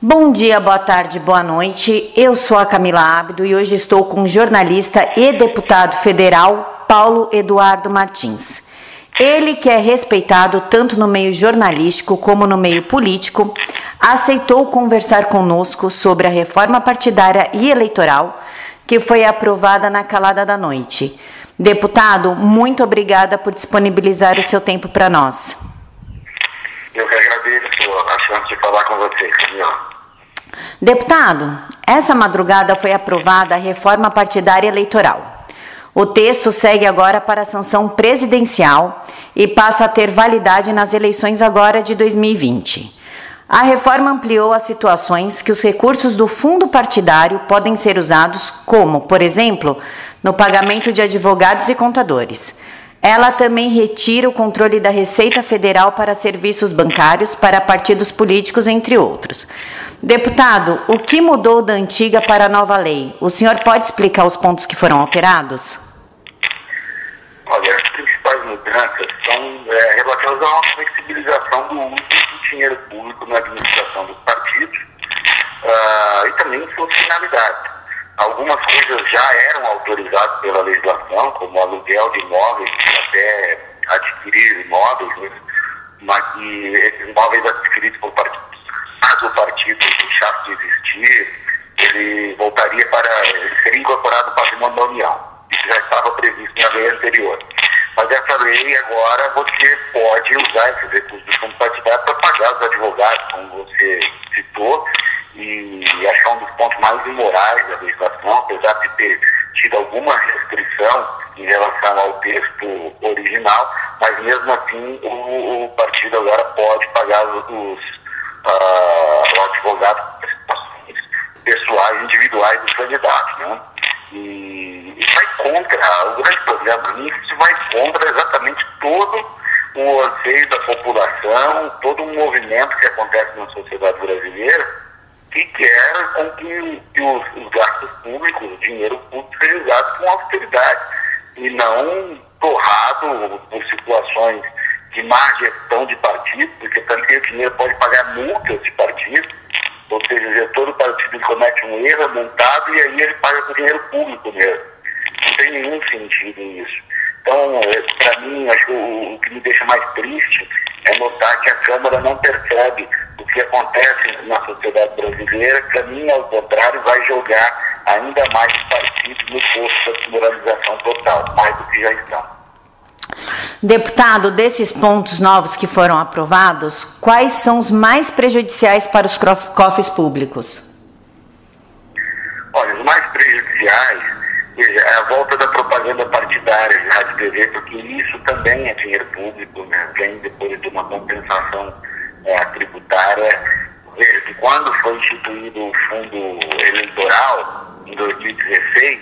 Bom dia, boa tarde, boa noite. Eu sou a Camila Abdo e hoje estou com o jornalista e deputado federal Paulo Eduardo Martins. Ele, que é respeitado tanto no meio jornalístico como no meio político, aceitou conversar conosco sobre a reforma partidária e eleitoral que foi aprovada na calada da noite. Deputado, muito obrigada por disponibilizar o seu tempo para nós. Eu que agradeço a chance de falar com você. Deputado, essa madrugada foi aprovada a reforma partidária eleitoral. O texto segue agora para a sanção presidencial e passa a ter validade nas eleições agora de 2020. A reforma ampliou as situações que os recursos do fundo partidário podem ser usados, como, por exemplo, no pagamento de advogados e contadores. Ela também retira o controle da Receita Federal para serviços bancários para partidos políticos, entre outros. Deputado, o que mudou da antiga para a nova lei? O senhor pode explicar os pontos que foram alterados? Olha, as principais mudanças são é, relativas uma flexibilização do uso do dinheiro público na administração dos partidos uh, e também suas finalidades. Algumas coisas já eram autorizadas pela legislação, como aluguel de imóveis, até adquirir imóveis, né? mas que esses imóveis adquiridos por partidos, caso o partido deixasse de existir, ele voltaria para, seria incorporado ao patrimônio da União. Isso já estava previsto na lei anterior. Mas essa lei agora você pode usar esses recursos fundo partidário para pagar os advogados, como você citou, e achar um dos pontos mais imorais da legislação, apesar de ter tido alguma restrição em relação ao texto original, mas mesmo assim o, o partido agora pode pagar os, uh, advogados pessoais, individuais dos candidatos. Né? E isso vai contra, o grande problema isso vai contra exatamente todo o anseio da população, todo o movimento que acontece na sociedade brasileira que quer com que, que os, os, gastos públicos, o dinheiro público, seja usado com austeridade e não torrado por situações de má gestão de partido, porque também o dinheiro pode pagar multas de partido, ou seja, o gestor do partido comete um erro, é montado e aí ele paga com dinheiro público mesmo. Não tem nenhum sentido nisso. Então, é, para mim, acho que o, o que me deixa mais triste é notar que a Câmara não percebe o que acontece na sociedade brasileira, caminha ao contrário, vai jogar ainda mais partidos no posto da desmoralização total, mais do que já estão. Deputado, desses pontos novos que foram aprovados, quais são os mais prejudiciais para os cofres públicos? Olha, os mais prejudiciais é a volta da propaganda partidária de rádio TV, porque isso também é dinheiro público, né? vem depois de uma compensação é, tributária. Veja que quando foi instituído o fundo eleitoral, em 2016,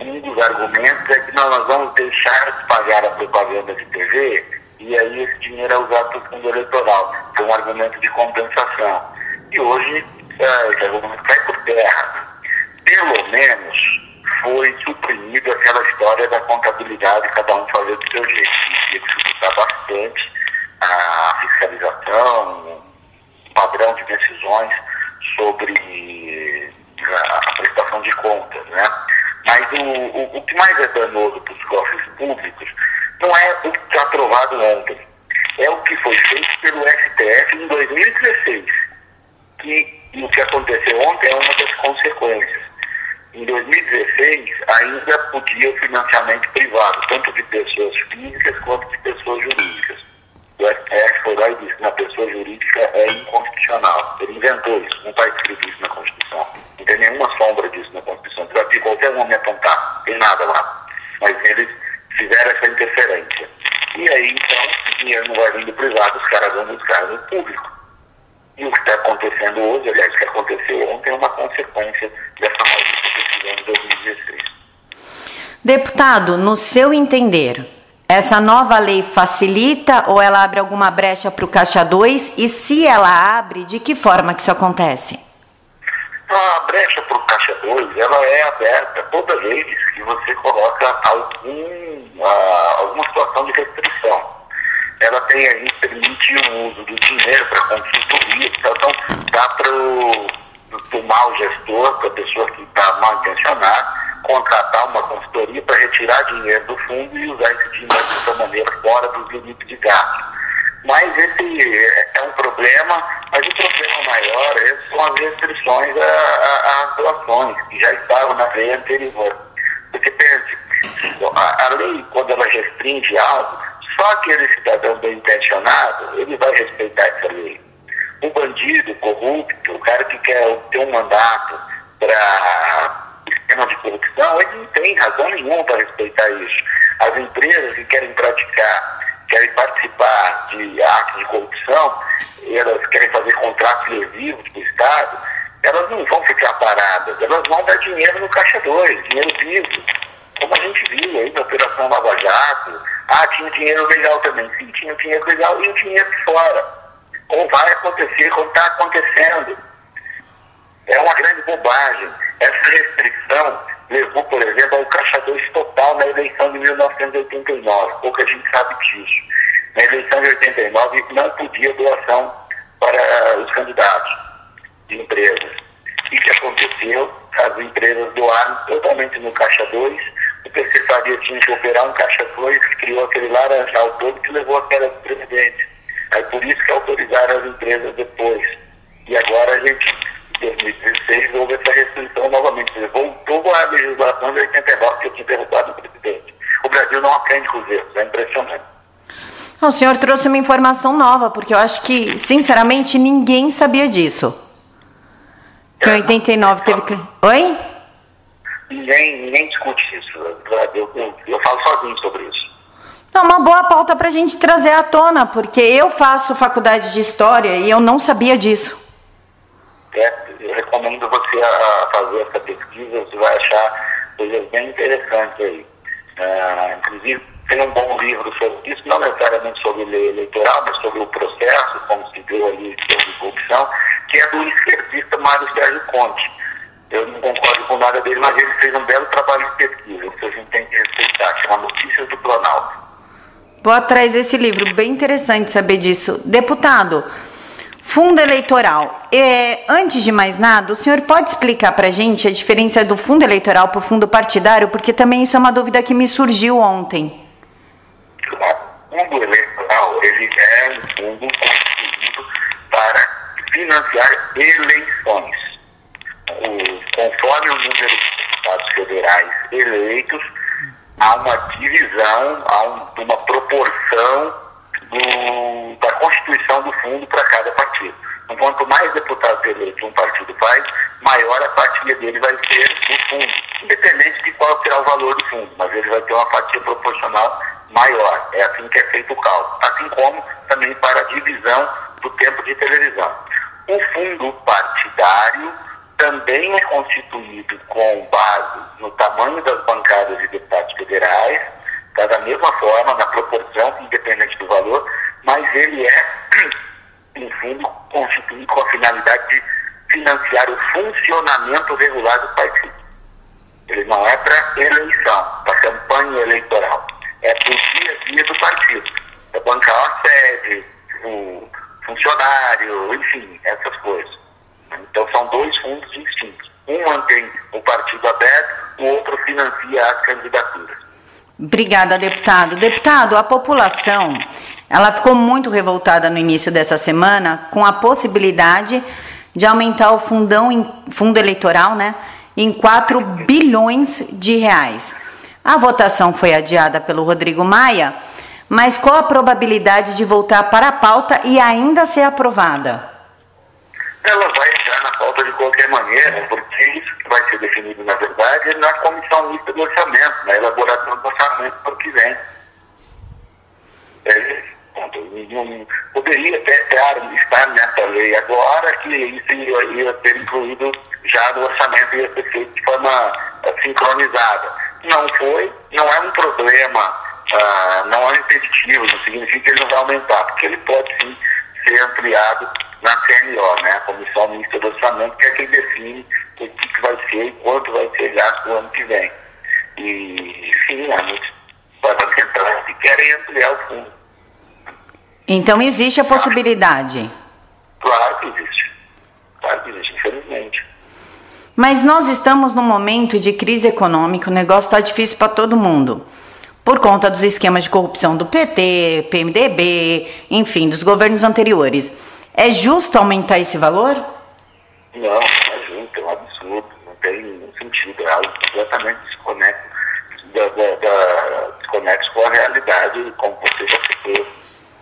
um dos argumentos é que nós vamos deixar de pagar a propaganda de TV e aí esse dinheiro é usado para o fundo eleitoral. Foi um argumento de compensação. E hoje é, esse argumento cai por terra. Pelo menos foi suprimido aquela história da contabilidade, cada um fazer do seu jeito. Isso ia dificultar bastante a fiscalização, um padrão de decisões sobre a prestação de contas, né? Mas o, o, o que mais é danoso para os cofres públicos não é o que está aprovado ontem, é o que foi feito pelo STF em 2016, que o que aconteceu ontem é uma das consequências. Em 2016, ainda podia o financiamento privado, tanto de pessoas físicas quanto de pessoas jurídicas. O STF foi lá e disse que na pessoa jurídica é inconstitucional. Ele inventou isso, não está escrito isso na Constituição. Não tem nenhuma sombra disso na Constituição. Você vai em qualquer momento apontar, tem nada lá. Mas eles fizeram essa interferência. E aí, então, o dinheiro não vai vir do privado, os caras vão buscar no público. E o que está acontecendo hoje, aliás, o que aconteceu ontem, é uma consequência dessa maldita decisão de 2016. Deputado, no seu entender, essa nova lei facilita ou ela abre alguma brecha para o Caixa 2? E se ela abre, de que forma que isso acontece? A brecha para o Caixa 2 ela é aberta toda vez que você coloca algum, uh, alguma situação de restrição. ela tem aí, permite o uso do dinheiro para consultoria, então dá para o mau gestor, para a pessoa que está mal intencionada, contratar uma consultoria para retirar dinheiro do fundo e usar esse dinheiro de outra maneira fora dos limites de gasto. Mas esse é um problema, mas o problema maior são as restrições às doações, que já estavam na lei anterior. Porque pense, a, a lei, quando ela restringe algo, só aquele cidadão bem intencionado, ele vai respeitar essa lei. O bandido, o corrupto, o cara que quer ter um mandato para esquema de corrupção, ele não tem razão nenhuma para respeitar isso. As empresas que querem praticar, querem participar de atos de corrupção, elas querem fazer contratos lesivos com o Estado, elas não vão ficar paradas, elas vão dar dinheiro no caixa 2, dinheiro vivo. Como a gente viu aí na Operação Lava Jato, ah, tinha dinheiro legal também, sim, tinha dinheiro legal e o dinheiro fora. Como vai acontecer, como está acontecendo. É uma grande bobagem. Essa restrição levou, por exemplo, ao 2 total na eleição de 1989. Pouca gente sabe disso. Na eleição de 89 não podia doação para os candidatos de empresas. E o que aconteceu? As empresas doaram totalmente no caixa 2. O PC Faria tinha que operar um caixa 2 que criou aquele laranjal todo que levou à queda do presidente. É por isso que autorizaram as empresas depois. E agora a gente 2016 houve essa restrição novamente. Voltou a legislação de 89 que eu tinha derrubado o presidente. O Brasil não aprende com os erros, é impressionante. O senhor trouxe uma informação nova, porque eu acho que, sinceramente, ninguém sabia disso. Que em 89 teve que. Oi? Ninguém, ninguém discute isso. Eu, eu, eu falo sozinho sobre isso. É uma boa pauta para a gente trazer à tona, porque eu faço faculdade de História e eu não sabia disso. É, recomendo você a fazer essa pesquisa, você vai achar coisas bem interessantes aí. Uh, inclusive, tem um bom livro sobre isso, não necessariamente sobre lei eleitoral, mas sobre o processo, como se deu ali sobre corrupção, que é do esquerdista Mário Sérgio Conte. Eu não concordo com nada dele, mas ele fez um belo trabalho de pesquisa, que a gente tem que respeitar, chama Notícias do Planalto. Vou atrás desse livro, bem interessante saber disso. Deputado, Fundo eleitoral. É, antes de mais nada, o senhor pode explicar para a gente a diferença do fundo eleitoral para o fundo partidário? Porque também isso é uma dúvida que me surgiu ontem. O fundo eleitoral ele é um fundo constituído para financiar eleições. O, conforme o número de deputados federais eleitos, há uma divisão, há um, uma proporção do, da constituição do fundo para cada partido. Então, quanto mais deputados eleitos um partido faz, maior a fatia dele vai ser do fundo, independente de qual será o valor do fundo, mas ele vai ter uma fatia proporcional maior. É assim que é feito o cálculo. Assim como também para a divisão do tempo de televisão. O fundo partidário também é constituído com base no tamanho das bancadas de deputados federais, Está da mesma forma, na proporção, independente do valor, mas ele é, em fundo, constituído com a finalidade de financiar o funcionamento regular do partido. Ele não é para eleição, para campanha eleitoral. É para o dia a dia do partido. É bancar a sede, o funcionário, enfim, essas coisas. Então são dois fundos distintos. Um mantém o partido aberto, o outro financia as candidaturas. Obrigada, deputado. Deputado, a população, ela ficou muito revoltada no início dessa semana com a possibilidade de aumentar o fundão, fundo eleitoral, né, em 4 bilhões de reais. A votação foi adiada pelo Rodrigo Maia, mas qual a probabilidade de voltar para a pauta e ainda ser aprovada? Ela vai entrar na pauta de qualquer maneira, porque vai ser definido, na verdade, na comissão mista do orçamento, na elaboração do orçamento para o que vem. É, não, poderia até estar nessa lei agora que isso ia, ia ser incluído já no orçamento ia ser feito de forma uh, sincronizada. Não foi, não é um problema, uh, não é impeditivo, não significa que ele não vai aumentar, porque ele pode sim ser ampliado na CNO, né, a Comissão Mista do Orçamento, que é quem define o que vai ser e quanto vai ser gasto no ano que vem. E sim, há muitos parlamentares que querem ampliar o fundo. Então existe a possibilidade? Claro que existe. Claro que existe, infelizmente. Mas nós estamos num momento de crise econômica, o negócio está difícil para todo mundo. Por conta dos esquemas de corrupção do PT, PMDB, enfim, dos governos anteriores. É justo aumentar esse valor? Não, não é justo, é um absurdo, não tem nenhum sentido, é algo completamente desconexo, da, da, da, com a realidade, como você já citou.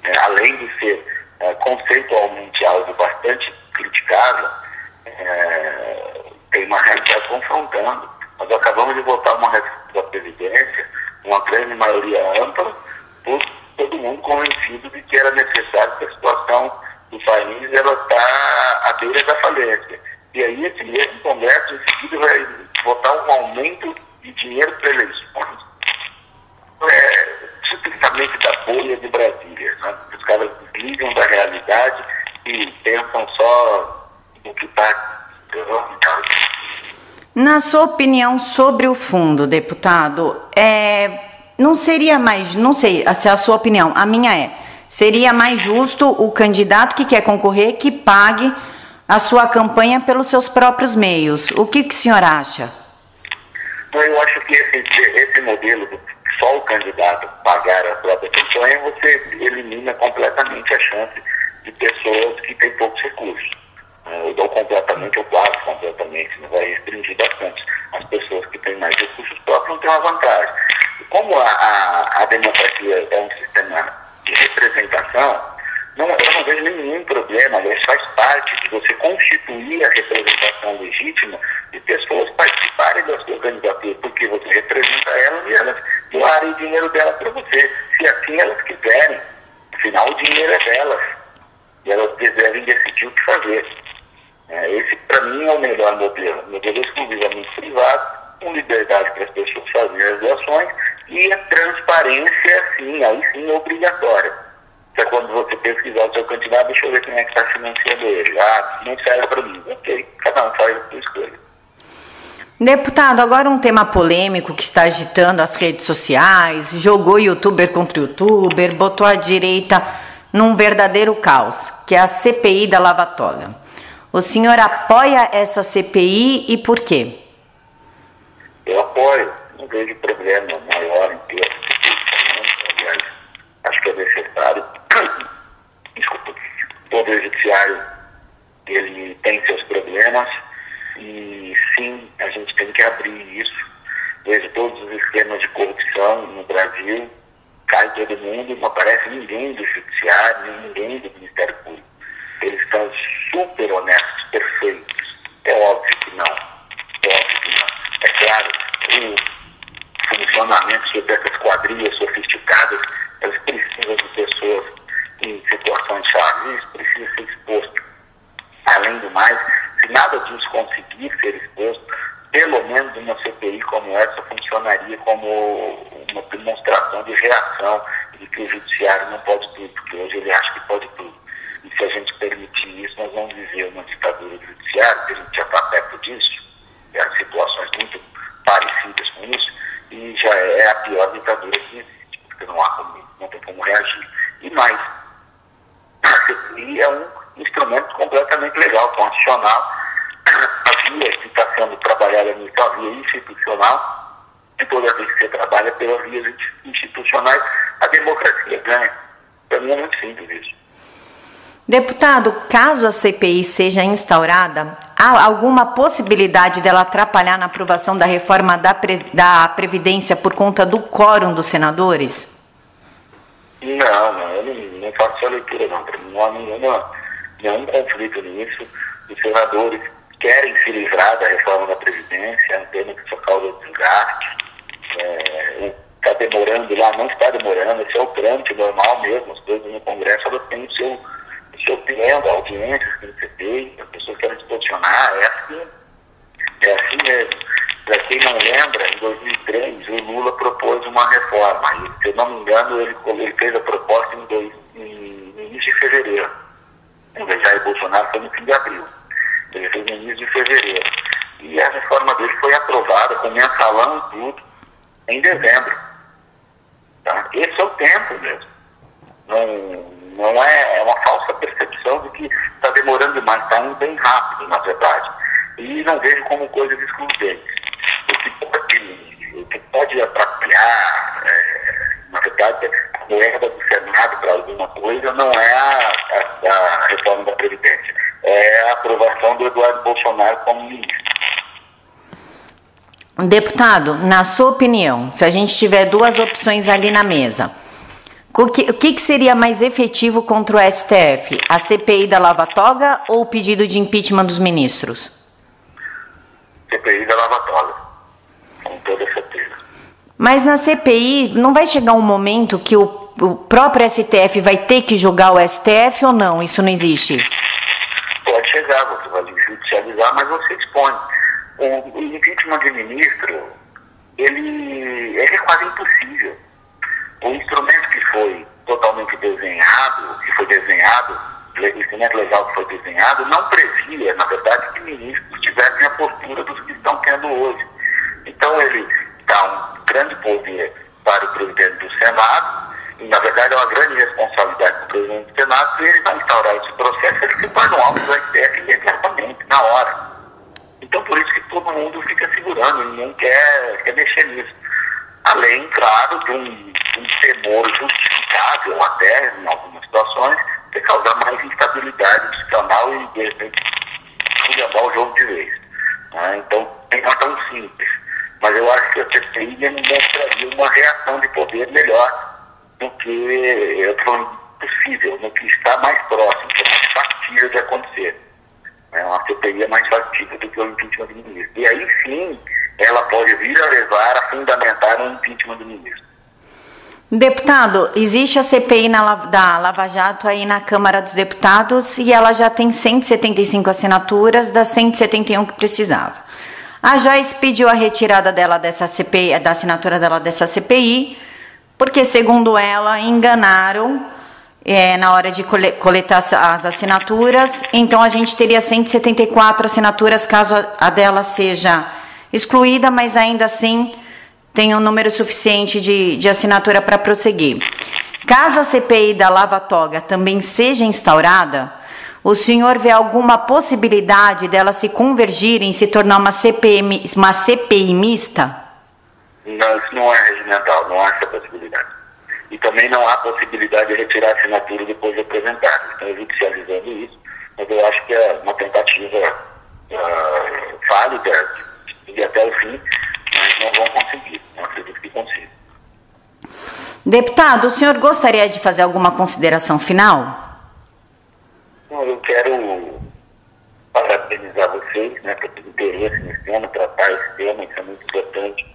É, além de ser é, conceitualmente algo bastante criticável, é, tem uma realidade confrontando. Nós acabamos de votar uma reforma da Previdência, uma grande maioria ampla, por todo mundo convencido de que era necessário que a situação do país ela está à beira da falência. E aí esse mesmo Congresso em seguida vai votar um aumento de dinheiro para eleições. É, tipicamente da bolha de Brasília. Né? Os caras desligam da realidade e pensam só no que está. Na sua opinião sobre o fundo, deputado, é, não seria mais, não sei se é a sua opinião, a minha é, seria mais justo o candidato que quer concorrer que pague a sua campanha pelos seus próprios meios. O que, que o senhor acha? Eu acho que esse, esse modelo do só o candidato pagar a própria campanha, você elimina completamente a chance de pessoas que têm poucos recursos. Né? completamente ou quase completamente, não vai restringir bastante. As pessoas que têm mais recursos próprios não têm uma vantagem. como a, a, a democracia é um sistema de representação, não, eu não vejo nenhum problema, aliás, faz parte de você constituir a representação legítima de pessoas participarem da sua candidatura, porque você representa elas e elas doarem o dinheiro delas para você, se assim elas quiserem. Afinal, o dinheiro é delas e elas devem decidir o que fazer. É, esse, para mim, é o melhor modelo. Modelo exclusivamente privado, com liberdade para as pessoas fazerem as doações e a transparência, sim, aí sim é obrigatória. É quando você pesquisar o seu candidato, deixa eu ver quem é que está financiando ele. Ah, não serve para mim. Ok, cada um faz a sua escolha. Deputado, agora um tema polêmico que está agitando as redes sociais, jogou youtuber contra youtuber, botou a direita num verdadeiro caos, que é a CPI da Lava Toga. O senhor apoia essa CPI e por quê? Eu apoio, não vejo problema maior em ter aliás, acho que é necessário. Desculpa, o Poder Judiciário ele tem seus problemas, e sim, a gente tem que abrir isso. Veja todos os esquemas de corrupção no Brasil, cai todo mundo, não aparece ninguém do judiciário, ninguém do Ministério Público. Eles estão super honestos, perfeitos. É óbvio que não. É óbvio que não. É claro, o funcionamento dessas quadrilhas sofisticadas, elas precisam de pessoas em situações chaves, precisa ser exposto. Além do mais, se nada disso conseguir ser exposto, pelo menos uma CPI como essa funcionaria como uma demonstração de reação de que o judiciário não pode tudo, porque hoje ele acha que pode tudo. E se a gente permitir isso, nós vamos viver uma ditadura do judiciário, que a gente já está perto disso, é, situações muito parecidas com isso, e já é a pior ditadura que existe, porque não, há como, não tem como reagir. E mais, a CPI é um instrumento completamente legal, constitucional. A via que está sendo trabalhada é a via institucional, e toda vez que você trabalha pelas vias institucionais, a democracia ganha. Para mim é muito simples isso. Deputado, caso a CPI seja instaurada, há alguma possibilidade dela atrapalhar na aprovação da reforma da, Pre da Previdência por conta do quórum dos senadores? Não, não, eu não, não faço essa leitura não. Não há nenhuma nenhum conflito nisso. Os senadores querem se livrar da reforma da Previdência, entendem que isso causa desgaste. Está é, demorando lá, não está demorando, esse é o trâmite normal mesmo. As coisas no Congresso elas têm o seu, o seu tempo, a audiência que tem ser feita, as pessoas querem se posicionar, é assim, é assim mesmo. Para quem não lembra, em 2003 o Lula propôs uma reforma. E, se eu não me engano, ele, ele fez a proposta em, dois, em, em início de fevereiro o Jair Bolsonaro foi no fim de abril. Ele fez no início de fevereiro. E a reforma dele foi aprovada com mensalão e tudo em dezembro. Tá? Esse é o tempo mesmo. Não, não é, é uma falsa percepção de que está demorando demais, está indo bem rápido, na verdade. E não vejo como coisas excludentes. O que pode, o que pode atrapalhar, é, na verdade, a moeda do Senado para alguma coisa não é a, a, a reforma da Previdência, é a aprovação do Eduardo Bolsonaro como ministro. Deputado, na sua opinião, se a gente tiver duas opções ali na mesa, o que, o que, seria mais efetivo contra o STF? A CPI da Lava Toga ou o pedido de impeachment dos ministros? CPI da Lava Toga, com toda certeza. Mas na CPI não vai chegar um momento que o, o próprio STF vai ter que julgar o STF ou não? Isso não existe? Pode chegar, você vai judicializar, mas você expõe. O, o impeachment de ministro, ele, ele é quase impossível o instrumento que foi totalmente desenhado, que foi desenhado, o instrumento legal que foi desenhado, não previa, na verdade, que ministros tivessem a postura dos que estão tendo hoje. Então ele dá um grande poder para o presidente do Senado, e na verdade é uma grande responsabilidade para o presidente do Senado, se ele vai instaurar esse processo, ele se torna um alvo do STF imediatamente, na hora. Então por isso que todo mundo fica segurando, ninguém quer, quer mexer nisso. Além, claro, de um um temor justificável até, em algumas situações, de causar mais instabilidade institucional e, de repente, o jogo de vez. Né? Então, não é tão simples. Mas eu acho que a CPI mostraria uma reação de poder melhor do que, eu estou possível, no que está mais próximo, que é mais factível de acontecer. É uma CPI é mais factível que o impeachment do ministro. E aí sim, ela pode vir a levar a fundamentar um impeachment do ministro. Deputado, existe a CPI na, da Lava Jato aí na Câmara dos Deputados e ela já tem 175 assinaturas das 171 que precisava. A Joyce pediu a retirada dela dessa CPI, da assinatura dela dessa CPI, porque segundo ela enganaram é, na hora de coletar as assinaturas. Então a gente teria 174 assinaturas caso a dela seja excluída, mas ainda assim tem um número suficiente de, de assinatura para prosseguir. Caso a CPI da Lava Toga também seja instaurada, o senhor vê alguma possibilidade dela se convergir em se tornar uma, CPM, uma CPI mista? Não, isso não é regimental, não há essa possibilidade. E também não há possibilidade de retirar a assinatura depois de apresentar. Estão judicializando isso, mas eu acho que é uma tentativa uh, válida de ir até o fim, mas não vão conseguir. Não acredito que consiga. Deputado, o senhor gostaria de fazer alguma consideração final? Eu quero parabenizar vocês né, por ter interesse nesse tema, tratar esse tema, isso é muito importante.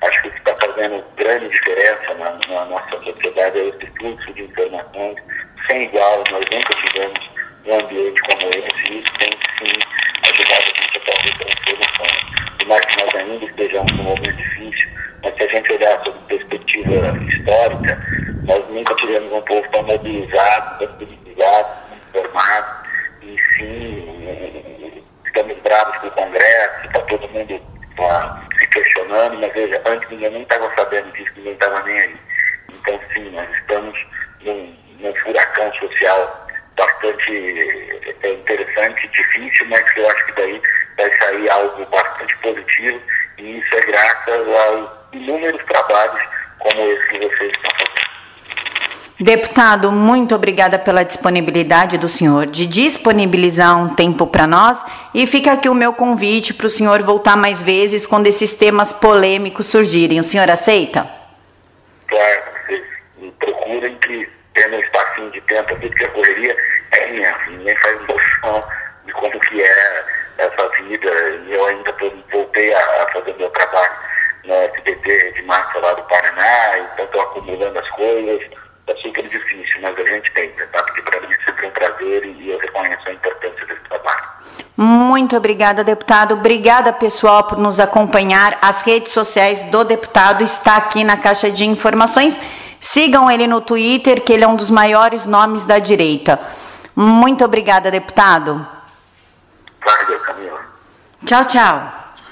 Acho que o que está fazendo grande diferença na, na, nossa sociedade é esse fluxo de informações sem igual. Nós nunca tivemos um ambiente como esse e isso tem sim ajudado a gente a fazer transformação mais que nós ainda estejamos num momento difícil, mas se a gente olhar sob perspectiva histórica, nós nunca tivemos um povo tão mobilizado, tão mobilizado, informado, e sim, estamos bravos com o Congresso, está todo mundo tá, se questionando, mas veja, antes ninguém nem estava sabendo disso, ninguém estava nem aí. Então, sim, nós estamos num, num furacão social bastante é, interessante, difícil, mas que eu acho que daí vai sair algo bastante positivo e isso é graças aos inúmeros trabalhos como esse que vocês estão fazendo. Deputado, muito obrigada pela disponibilidade do senhor de disponibilizar um tempo para nós e fica aqui o meu convite para o senhor voltar mais vezes quando esses temas polêmicos surgirem. O senhor aceita? Claro, vocês procurem que tendo um espacinho de tempo aqui, porque a correria é imensa, ninguém faz noção de como que é essa vida e eu ainda voltei a, fazer meu trabalho no SBT de março lá do Paraná, então estou acumulando as coisas, é super difícil, mas a gente tenta, tá? Porque para mim é sempre um prazer e eu reconheço a importância desse trabalho. Muito obrigada, deputado. Obrigada, pessoal, por nos acompanhar. As redes sociais do deputado está aqui na caixa de informações. Sigam ele no Twitter, que ele é um dos maiores nomes da direita. Muito obrigada, deputado. Valeu, Camila. Tchau, tchau.